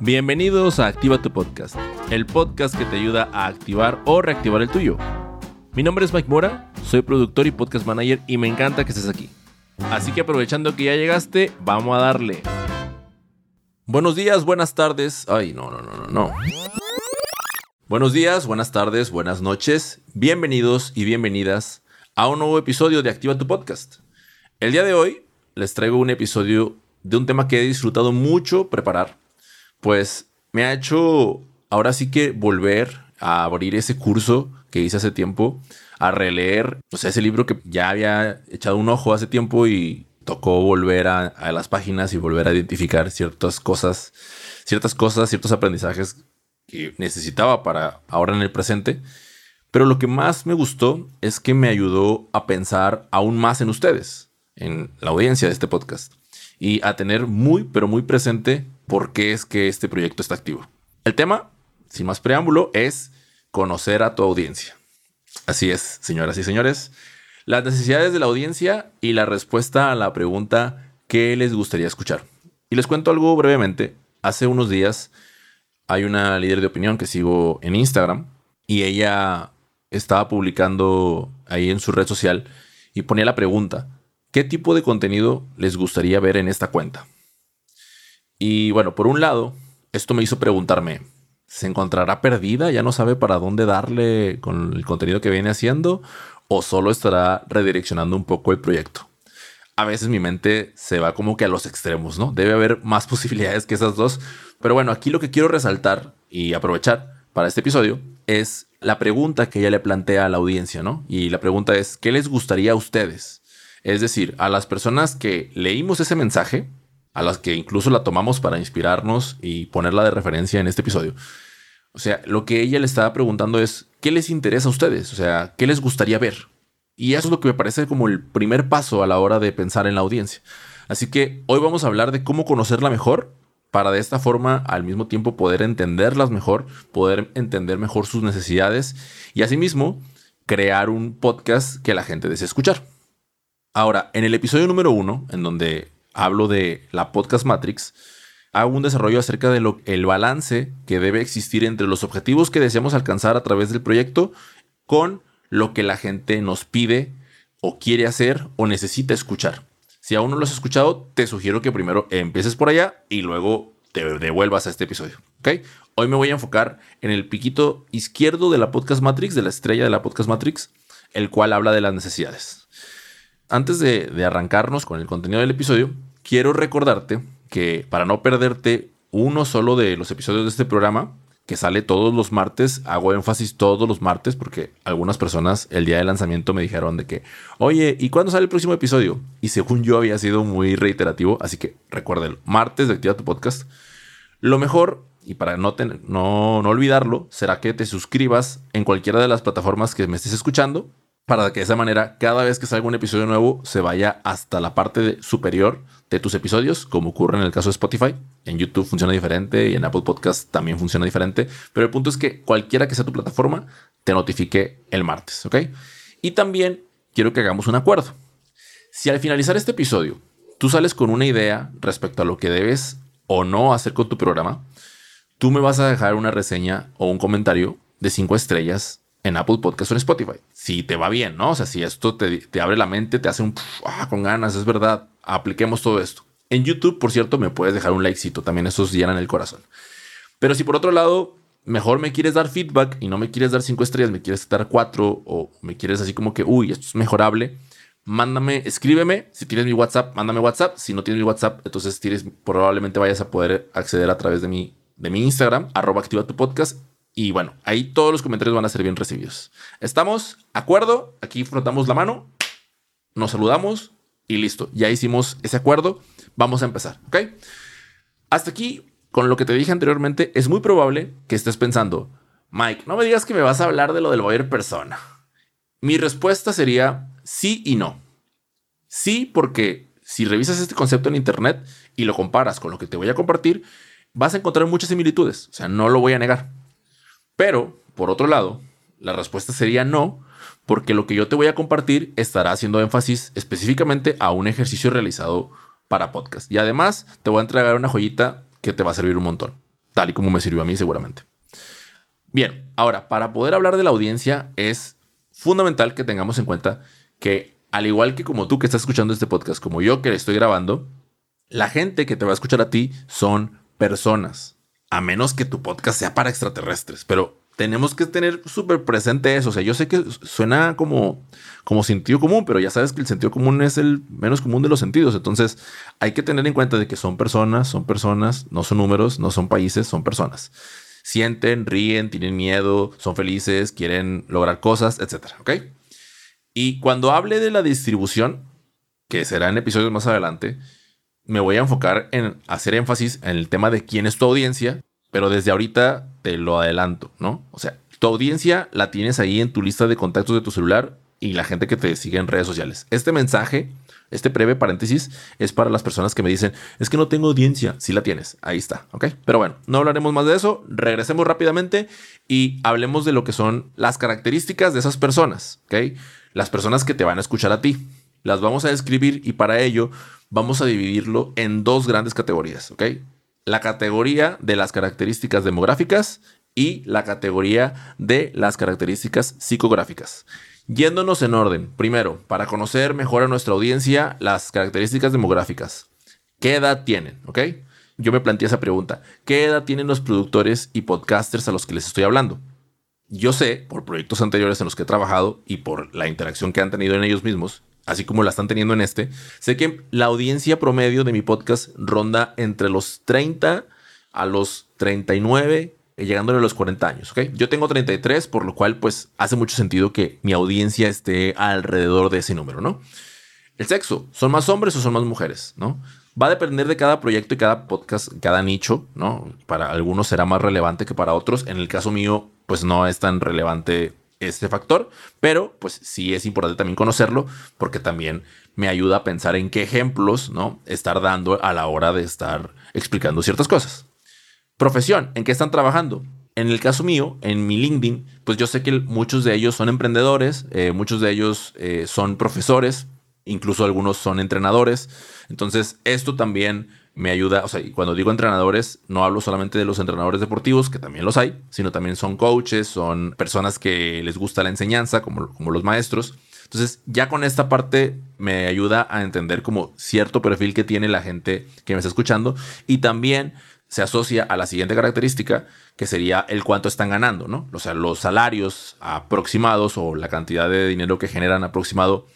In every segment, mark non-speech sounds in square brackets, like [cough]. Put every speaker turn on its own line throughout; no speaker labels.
Bienvenidos a Activa tu Podcast, el podcast que te ayuda a activar o reactivar el tuyo. Mi nombre es Mike Mora, soy productor y podcast manager y me encanta que estés aquí. Así que aprovechando que ya llegaste, vamos a darle. Buenos días, buenas tardes. Ay, no, no, no, no, no. Buenos días, buenas tardes, buenas noches. Bienvenidos y bienvenidas a un nuevo episodio de Activa tu Podcast. El día de hoy les traigo un episodio de un tema que he disfrutado mucho preparar, pues me ha hecho ahora sí que volver a abrir ese curso que hice hace tiempo, a releer, o sea, ese libro que ya había echado un ojo hace tiempo y tocó volver a, las páginas y volver a identificar ciertas cosas, ciertas cosas, ciertos aprendizajes que necesitaba para ahora en el presente. Pero lo que más me gustó es que me ayudó a pensar aún más en ustedes, en la audiencia de este podcast, y a tener muy, pero muy presente por qué es que este proyecto está activo. El tema, sin más preámbulo, es conocer a tu audiencia. Así es, señoras y señores, las necesidades de la audiencia y la respuesta a la pregunta ¿qué les gustaría escuchar? Y les cuento algo brevemente. Hace unos días hay una líder de opinión que sigo en Instagram y ella estaba publicando ahí en su red social y ponía la pregunta, ¿qué tipo de contenido les gustaría ver en esta cuenta? Y bueno, por un lado, esto me hizo preguntarme, ¿se encontrará perdida? ¿Ya no sabe para dónde darle con el contenido que viene haciendo? ¿O solo estará redireccionando un poco el proyecto? A veces mi mente se va como que a los extremos, ¿no? Debe haber más [laughs] posibilidades que esas dos, pero bueno, aquí lo que quiero resaltar y aprovechar para este episodio es la pregunta que ella le plantea a la audiencia, ¿no? Y la pregunta es, ¿qué les gustaría a ustedes? Es decir, a las personas que leímos ese mensaje, a las que incluso la tomamos para inspirarnos y ponerla de referencia en este episodio. O sea, lo que ella le estaba preguntando es, ¿qué les interesa a ustedes? O sea, ¿qué les gustaría ver? Y eso es lo que me parece como el primer paso a la hora de pensar en la audiencia. Así que hoy vamos a hablar de cómo conocerla mejor para de esta forma al mismo tiempo poder entenderlas mejor, poder entender mejor sus necesidades y asimismo crear un podcast que la gente desee escuchar. Ahora, en el episodio número uno, en donde hablo de la podcast Matrix, hago un desarrollo acerca de el balance que debe existir entre los objetivos que deseamos alcanzar a través del proyecto con lo que la gente nos pide o quiere hacer o necesita escuchar. Si aún no lo has escuchado, te sugiero que primero empieces por allá y luego te devuelvas a este episodio. ¿ok? Hoy me voy a enfocar en el piquito izquierdo de la podcast Matrix, de la estrella de la podcast Matrix, el cual habla de las necesidades. Antes de arrancarnos con el contenido del episodio, quiero recordarte que para no perderte uno solo de los episodios de este programa, que sale todos los martes. Hago énfasis todos los martes porque algunas personas el día de lanzamiento me dijeron de que, oye, ¿y cuándo sale el próximo episodio? Y según yo había sido muy reiterativo, así que recuerden, martes de Activa tu Podcast. Lo mejor, y para no, no, no olvidarlo, será que te suscribas en cualquiera de las plataformas que me estés escuchando para que de esa manera cada vez que salga un episodio nuevo se vaya hasta la parte superior de tus episodios, como ocurre en el caso de Spotify. En YouTube funciona diferente y en Apple Podcast también funciona diferente, pero el punto es que cualquiera que sea tu plataforma te notifique el martes, ¿ok? Y también quiero que hagamos un acuerdo. Si al finalizar este episodio tú sales con una idea respecto a lo que debes o no hacer con tu programa, tú me vas a dejar una reseña o un comentario de cinco estrellas en Apple Podcast o en Spotify. Si te va bien, ¿no? O sea, si esto te, abre la mente, te hace un ah, con ganas, es verdad, apliquemos todo esto. En YouTube, por cierto, me puedes dejar un likecito, también esos llenan el corazón. Pero si por otro lado, mejor me quieres dar feedback y no me quieres dar cinco estrellas, me quieres dar cuatro o me quieres así como que, uy, esto es mejorable, mándame, escríbeme. Si tienes mi WhatsApp, mándame WhatsApp. Si no tienes mi WhatsApp, entonces probablemente vayas a poder acceder a través de mi, de mi Instagram, arroba activa tu podcast y bueno, ahí todos los comentarios van a ser bien recibidos. ¿Estamos? ¿Acuerdo? Aquí frotamos la mano, nos saludamos y listo. Ya hicimos ese acuerdo. Vamos a empezar, ¿ok? Hasta aquí, con lo que te dije anteriormente, es muy probable que estés pensando, Mike, no me digas que me vas a hablar de lo del buyer persona. Mi respuesta sería sí y no. Sí, porque si revisas este concepto en Internet y lo comparas con lo que te voy a compartir, vas a encontrar muchas similitudes. O sea, no lo voy a negar. Pero, por otro lado, la respuesta sería no, porque lo que yo te voy a compartir estará haciendo énfasis específicamente a un ejercicio realizado para podcast. Y además te voy a entregar una joyita que te va a servir un montón. tal y como me sirvió a mí seguramente. Bien, ahora, para poder hablar de la audiencia es fundamental que tengamos en cuenta que al igual que como tú que estás escuchando este podcast, como yo que estoy grabando, la gente que te va a escuchar a ti son personas, a menos que tu podcast sea para extraterrestres, pero tenemos que tener súper presente eso. O sea, yo sé que suena como, como sentido común, pero ya sabes que el sentido común es el menos común de los sentidos. Entonces hay que tener en cuenta de que son personas, son personas, no son números, no son países, son personas. Sienten, ríen, tienen miedo, son felices, quieren lograr cosas, etcétera. ¿Ok? Y cuando hable de la distribución, que será en episodios más adelante, me voy a enfocar en hacer énfasis en el tema de quién es tu audiencia, pero desde ahorita te lo adelanto, ¿no? O sea, tu audiencia la tienes ahí en tu lista de contactos de tu celular y la gente que te sigue en redes sociales. Este mensaje, este breve paréntesis, es para las personas que me dicen, es que no tengo audiencia. Sí la tienes, ahí está, ¿ok? Pero bueno, no hablaremos más de eso, regresemos rápidamente y hablemos de lo que son las características de esas personas, ¿ok? Las personas que te van a escuchar a ti. Las vamos a describir y para ello vamos a dividirlo en dos grandes categorías, ¿ok? La categoría de las características demográficas y la categoría de las características psicográficas. Yéndonos en orden, primero, para conocer mejor a nuestra audiencia, las características demográficas. ¿Qué edad tienen? ¿Ok? Yo me planteé esa pregunta. ¿Qué edad tienen los productores y podcasters a los que les estoy hablando? Yo sé, por proyectos anteriores en los que he trabajado y por la interacción que han tenido en ellos mismos, así como la están teniendo en este, sé que la audiencia promedio de mi podcast ronda entre los 30 a los 39, llegándole a los 40 años, ¿ok? Yo tengo 33, por lo cual pues hace mucho sentido que mi audiencia esté alrededor de ese número, ¿no? El sexo, ¿son más hombres o son más mujeres, no? Va a depender de cada proyecto y cada podcast, cada nicho, ¿no? Para algunos será más relevante que para otros. En el caso mío, pues no es tan relevante este factor, pero pues sí es importante también conocerlo porque también me ayuda a pensar en qué ejemplos, ¿no? Estar dando a la hora de estar explicando ciertas cosas. Profesión, ¿en qué están trabajando? En el caso mío, en mi LinkedIn, pues yo sé que muchos de ellos son emprendedores, eh, muchos de ellos eh, son profesores, incluso algunos son entrenadores. Entonces, esto también me ayuda, o sea, y cuando digo entrenadores, no hablo solamente de los entrenadores deportivos, que también los hay, sino también son coaches, son personas que les gusta la enseñanza, como, como los maestros. Entonces, ya con esta parte me ayuda a entender como cierto perfil que tiene la gente que me está escuchando y también se asocia a la siguiente característica, que sería el cuánto están ganando, ¿no? O sea, los salarios aproximados o la cantidad de dinero que generan aproximado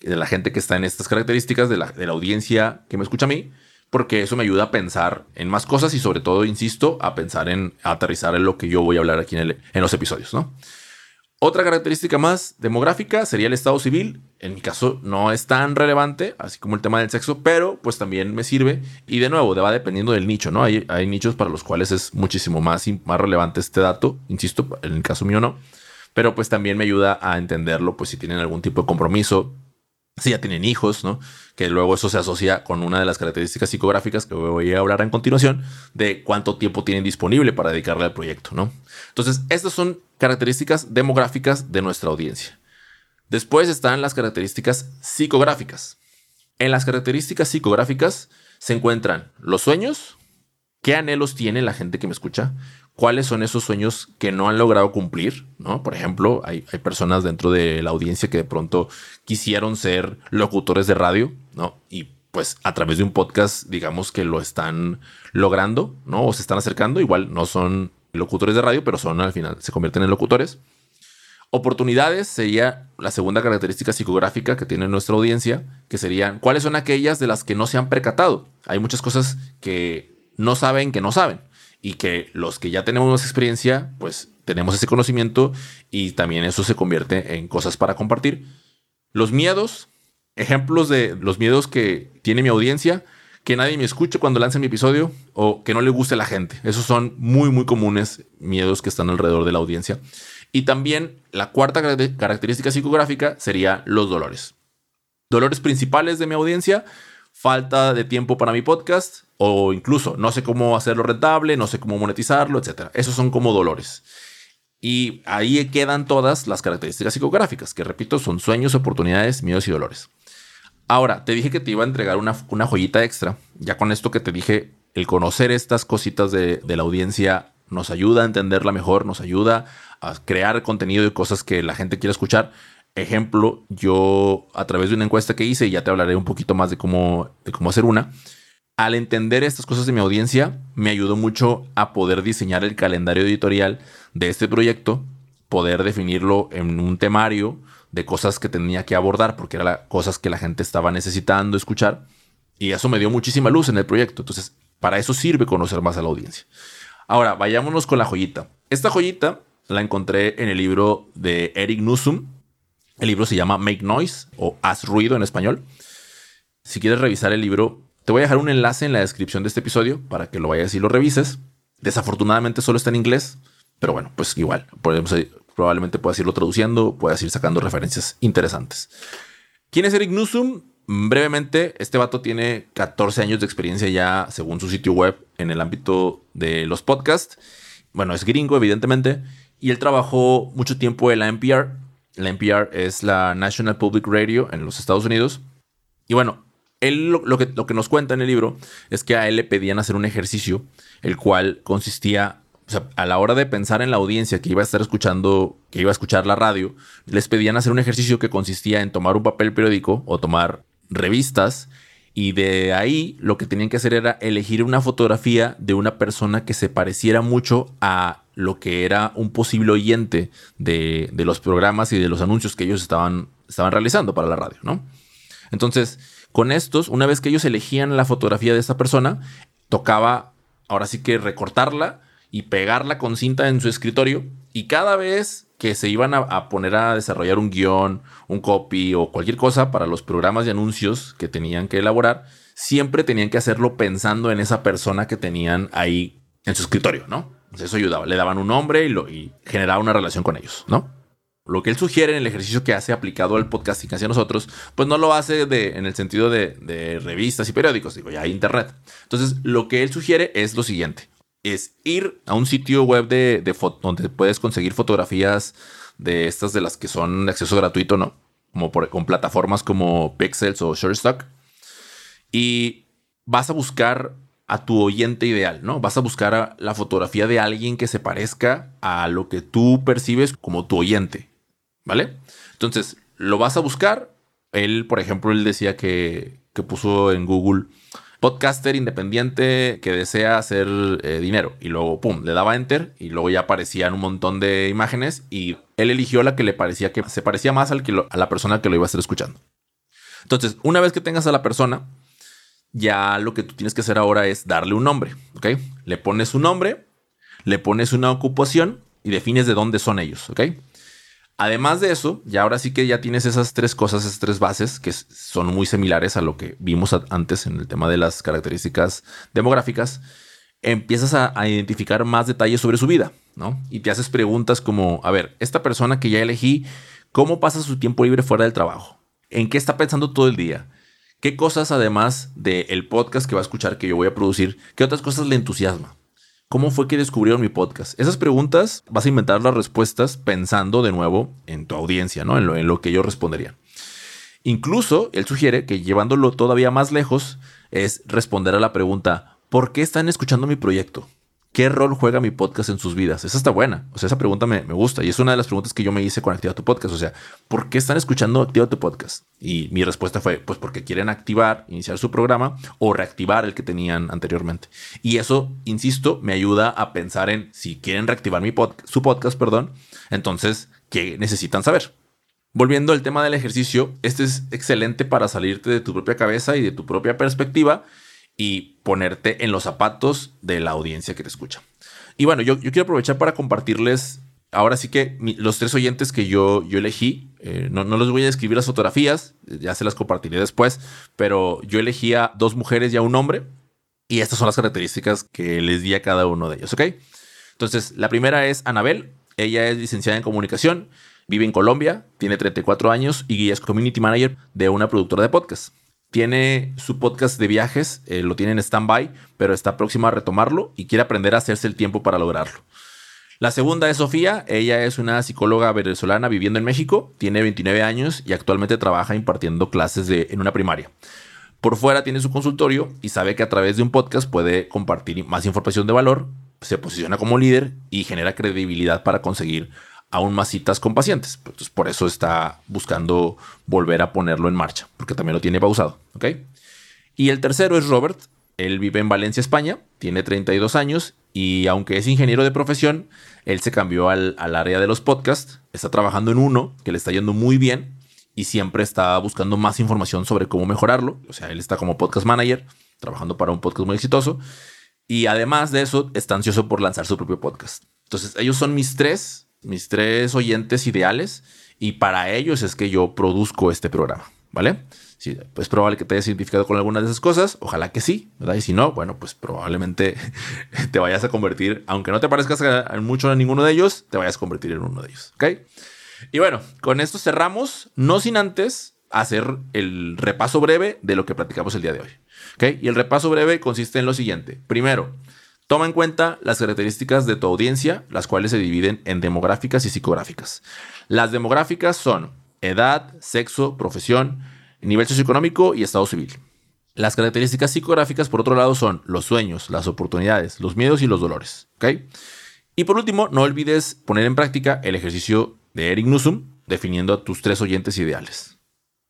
de la gente que está en estas características, de la, de la audiencia que me escucha a mí, porque eso me ayuda a pensar en más cosas y sobre todo, insisto, a pensar en aterrizar en lo que yo voy a hablar aquí en, los episodios, ¿no? Otra característica más demográfica sería el estado civil. En mi caso no es tan relevante, así como el tema del sexo, pero pues también me sirve. Y de nuevo, va dependiendo del nicho, ¿no? Hay, hay nichos para los cuales es muchísimo más, más relevante este dato. Insisto, en el caso mío no. Pero pues también me ayuda a entenderlo, pues si tienen algún tipo de compromiso, si ya tienen hijos, ¿no? Que luego eso se asocia con una de las características psicográficas que voy a hablar en continuación de cuánto tiempo tienen disponible para dedicarle al proyecto, ¿no? Entonces, estas son características demográficas de nuestra audiencia. Después están las características psicográficas. En las características psicográficas se encuentran los sueños, qué anhelos tiene la gente que me escucha, cuáles son esos sueños que no han logrado cumplir, ¿no? Por ejemplo, hay, hay, personas dentro de la audiencia que de pronto quisieron ser locutores de radio, ¿no? Y pues a través de un podcast, digamos que lo están logrando, ¿no? O se están acercando, igual no son locutores de radio, pero son al final, se convierten en locutores. Oportunidades sería la segunda característica psicográfica que tiene nuestra audiencia, que serían cuáles son aquellas de las que no se han percatado. Hay muchas cosas que no saben que no saben y que los que ya tenemos experiencia, pues tenemos ese conocimiento y también eso se convierte en cosas para compartir. Los miedos, ejemplos de los miedos que tiene mi audiencia, que nadie me escuche cuando lance mi episodio o que no le guste a la gente. Esos son muy, muy comunes miedos que están alrededor de la audiencia. Y también la cuarta característica psicográfica sería los dolores. Dolores principales de mi audiencia, falta de tiempo para mi podcast, o incluso no sé cómo hacerlo rentable, no sé cómo monetizarlo, etc. Esos son como dolores. Y ahí quedan todas las características psicográficas, que repito, son sueños, oportunidades, miedos y dolores. Ahora, te dije que te iba a entregar una, una joyita extra. Ya con esto que te dije, el conocer estas cositas de, de la audiencia nos ayuda a entenderla mejor, nos ayuda a crear contenido y cosas que la gente quiere escuchar. Ejemplo, yo a través de una encuesta que hice, y ya te hablaré un poquito más de cómo, de cómo hacer una, al entender estas cosas de mi audiencia, me ayudó mucho a poder diseñar el calendario editorial de este proyecto, poder definirlo en un temario de cosas que tenía que abordar, porque eran cosas que la gente estaba necesitando escuchar. Y eso me dio muchísima luz en el proyecto. Entonces, para eso sirve conocer más a la audiencia. Ahora, vayámonos con la joyita. Esta joyita la encontré en el libro de Eric Nusum. El libro se llama Make Noise o Haz Ruido en español. Si quieres revisar el libro, te voy a dejar un enlace en la descripción de este episodio para que lo vayas y lo revises. Desafortunadamente solo está en inglés, pero bueno, pues igual, probablemente puedas irlo traduciendo, puedas ir sacando referencias interesantes. ¿Quién es Eric Nusum? Brevemente, este vato tiene 14 años de experiencia ya, según su sitio web, en el ámbito de los podcasts. Bueno, es gringo, evidentemente, y él trabajó mucho tiempo en la NPR. La NPR es la National Public Radio en los Estados Unidos. Y bueno, él lo, que, lo que nos cuenta en el libro es que a él le pedían hacer un ejercicio, el cual consistía o sea, a la hora de pensar en la audiencia que iba a estar escuchando, que iba a escuchar la radio, les pedían hacer un ejercicio que consistía en tomar un papel periódico o tomar revistas y de ahí lo que tenían que hacer era elegir una fotografía de una persona que se pareciera mucho a lo que era un posible oyente de, los programas y de los anuncios que ellos estaban, estaban realizando para la radio, ¿no? Entonces, con estos, una vez que ellos elegían la fotografía de esa persona, tocaba ahora sí que recortarla y pegarla con cinta en su escritorio y cada vez que se iban a, poner a desarrollar un guion, un copy o cualquier cosa para los programas de anuncios que tenían que elaborar, siempre tenían que hacerlo pensando en esa persona que tenían ahí en su escritorio, ¿no? Eso ayudaba, le daban un nombre y, lo, y generaba una relación con ellos, ¿no? Lo que él sugiere en el ejercicio que hace aplicado al podcasting hacia nosotros, pues no lo hace de, en el sentido de, de revistas y periódicos, digo, ya hay internet. Entonces, lo que él sugiere es lo siguiente es ir a un sitio web de, donde puedes conseguir fotografías de estas de las que son de acceso gratuito, ¿no? Como por, con plataformas como Pixels o Shutterstock. Y vas a buscar a tu oyente ideal, ¿no? Vas a buscar la fotografía de alguien que se parezca a lo que tú percibes como tu oyente, ¿vale? Entonces, lo vas a buscar. Él, por ejemplo, él decía que, que puso en Google podcaster independiente que desea hacer eh, dinero. Y luego, pum, le daba enter y luego ya aparecían un montón de imágenes y él eligió la que le parecía que se parecía más al que a la persona que lo iba a estar escuchando. Entonces, una vez que tengas a la persona, ya lo que tú tienes que hacer ahora es darle un nombre, ¿ok? Le pones un nombre, le pones una ocupación y defines de dónde son ellos, ¿ok? Además de eso, ya ahora sí que ya tienes esas tres cosas, esas tres bases que son muy similares a lo que vimos antes en el tema de las características demográficas, empiezas a, identificar más detalles sobre su vida, ¿no? Y te haces preguntas como, a ver, esta persona que ya elegí, ¿cómo pasa su tiempo libre fuera del trabajo? ¿En qué está pensando todo el día? ¿Qué cosas, además del podcast que va a escuchar que yo voy a producir, qué otras cosas le entusiasma? ¿Cómo fue que descubrieron mi podcast? Esas preguntas vas a inventar las respuestas pensando de nuevo en tu audiencia, ¿no? En lo, en lo que yo respondería. Incluso él sugiere que llevándolo todavía más lejos es responder a la pregunta, ¿por qué están escuchando mi proyecto? ¿Qué rol juega mi podcast en sus vidas? Esa está buena. O sea, esa pregunta me, gusta y es una de las preguntas que yo me hice con Activa tu Podcast. O sea, ¿por qué están escuchando Activa tu Podcast? Y mi respuesta fue, pues porque quieren activar, iniciar su programa o reactivar el que tenían anteriormente. Y eso, insisto, me ayuda a pensar en si quieren reactivar mi su podcast, perdón, entonces, ¿qué necesitan saber? Volviendo al tema del ejercicio, este es excelente para salirte de tu propia cabeza y de tu propia perspectiva y ponerte en los zapatos de la audiencia que te escucha. Y bueno, yo, quiero aprovechar para compartirles ahora sí que los tres oyentes que yo, yo elegí, eh, no, no les voy a describir las fotografías, ya se las compartiré después, pero yo elegí a dos mujeres y a un hombre, y estas son las características que les di a cada uno de ellos, ¿ok? Entonces, la primera es Anabel, ella es licenciada en comunicación, vive en Colombia, tiene 34 años y es community manager de una productora de podcast. Tiene su podcast de viajes, eh, lo tiene en stand-by, pero está próxima a retomarlo y quiere aprender a hacerse el tiempo para lograrlo. La segunda es Sofía, ella es una psicóloga venezolana viviendo en México, tiene 29 años y actualmente trabaja impartiendo clases de, en una primaria. por fuera tiene su consultorio y sabe que a través de un podcast puede compartir más información de valor, se posiciona como líder y genera credibilidad para conseguir aún más citas con pacientes. Entonces, por eso está buscando volver a ponerlo en marcha, porque también lo tiene pausado. Y el tercero es Robert. Él vive en Valencia, España, tiene 32 años y aunque es ingeniero de profesión, él se cambió al, al área de los podcasts, está trabajando en uno que le está yendo muy bien y siempre está buscando más información sobre cómo mejorarlo. O sea, él está como podcast manager, trabajando para un podcast muy exitoso. Y además de eso, está ansioso por lanzar su propio podcast. Entonces, ellos son mis tres mis tres oyentes ideales y para ellos es que yo produzco este programa, ¿vale? Sí, pues probable que te hayas identificado con alguna de esas cosas, ojalá que sí, ¿verdad? Y si no, bueno, pues probablemente [laughs] te vayas a convertir, aunque no te parezcas mucho en ninguno de ellos, te vayas a convertir en uno de ellos, ¿ok? Y bueno, con esto cerramos, no sin antes hacer el repaso breve de lo que platicamos el día de hoy, ¿ok? Y el repaso breve consiste en lo siguiente. Primero, Toma en cuenta las características de tu audiencia, las cuales se dividen en demográficas y psicográficas. Las demográficas son edad, sexo, profesión, nivel socioeconómico y estado civil. Las características psicográficas, por otro lado, son los sueños, las oportunidades, los miedos y los dolores. Y por último, no olvides poner en práctica el ejercicio de Eric Nusum, definiendo a tus tres oyentes ideales.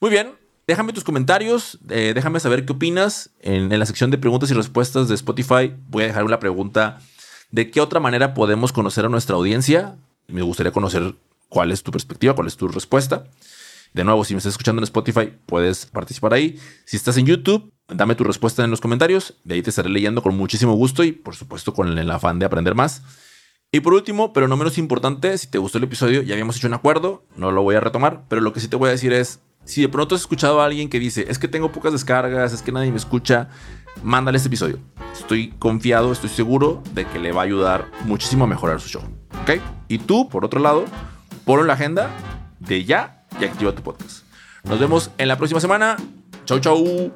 Muy bien, Déjame tus comentarios, eh, déjame saber qué opinas. En, la sección de preguntas y respuestas de Spotify voy a dejar una pregunta de qué otra manera podemos conocer a nuestra audiencia. Me gustaría conocer cuál es tu perspectiva, cuál es tu respuesta. De nuevo, si me estás escuchando en Spotify, puedes participar ahí. Si estás en YouTube, dame tu respuesta en los comentarios. De ahí te estaré leyendo con muchísimo gusto y, por supuesto, con el afán de aprender más. Y por último, pero no menos importante, si te gustó el episodio, ya habíamos hecho un acuerdo, no lo voy a retomar, pero lo que sí te voy a decir es, si de pronto has escuchado a alguien que dice, es que tengo pocas descargas, es que nadie me escucha, mándale este episodio. Estoy confiado, estoy seguro de que le va a ayudar muchísimo a mejorar su show. ¿Ok? Y tú, por otro lado, ponlo en la agenda de ya y activa tu podcast. Nos vemos en la próxima semana. Chau, chau.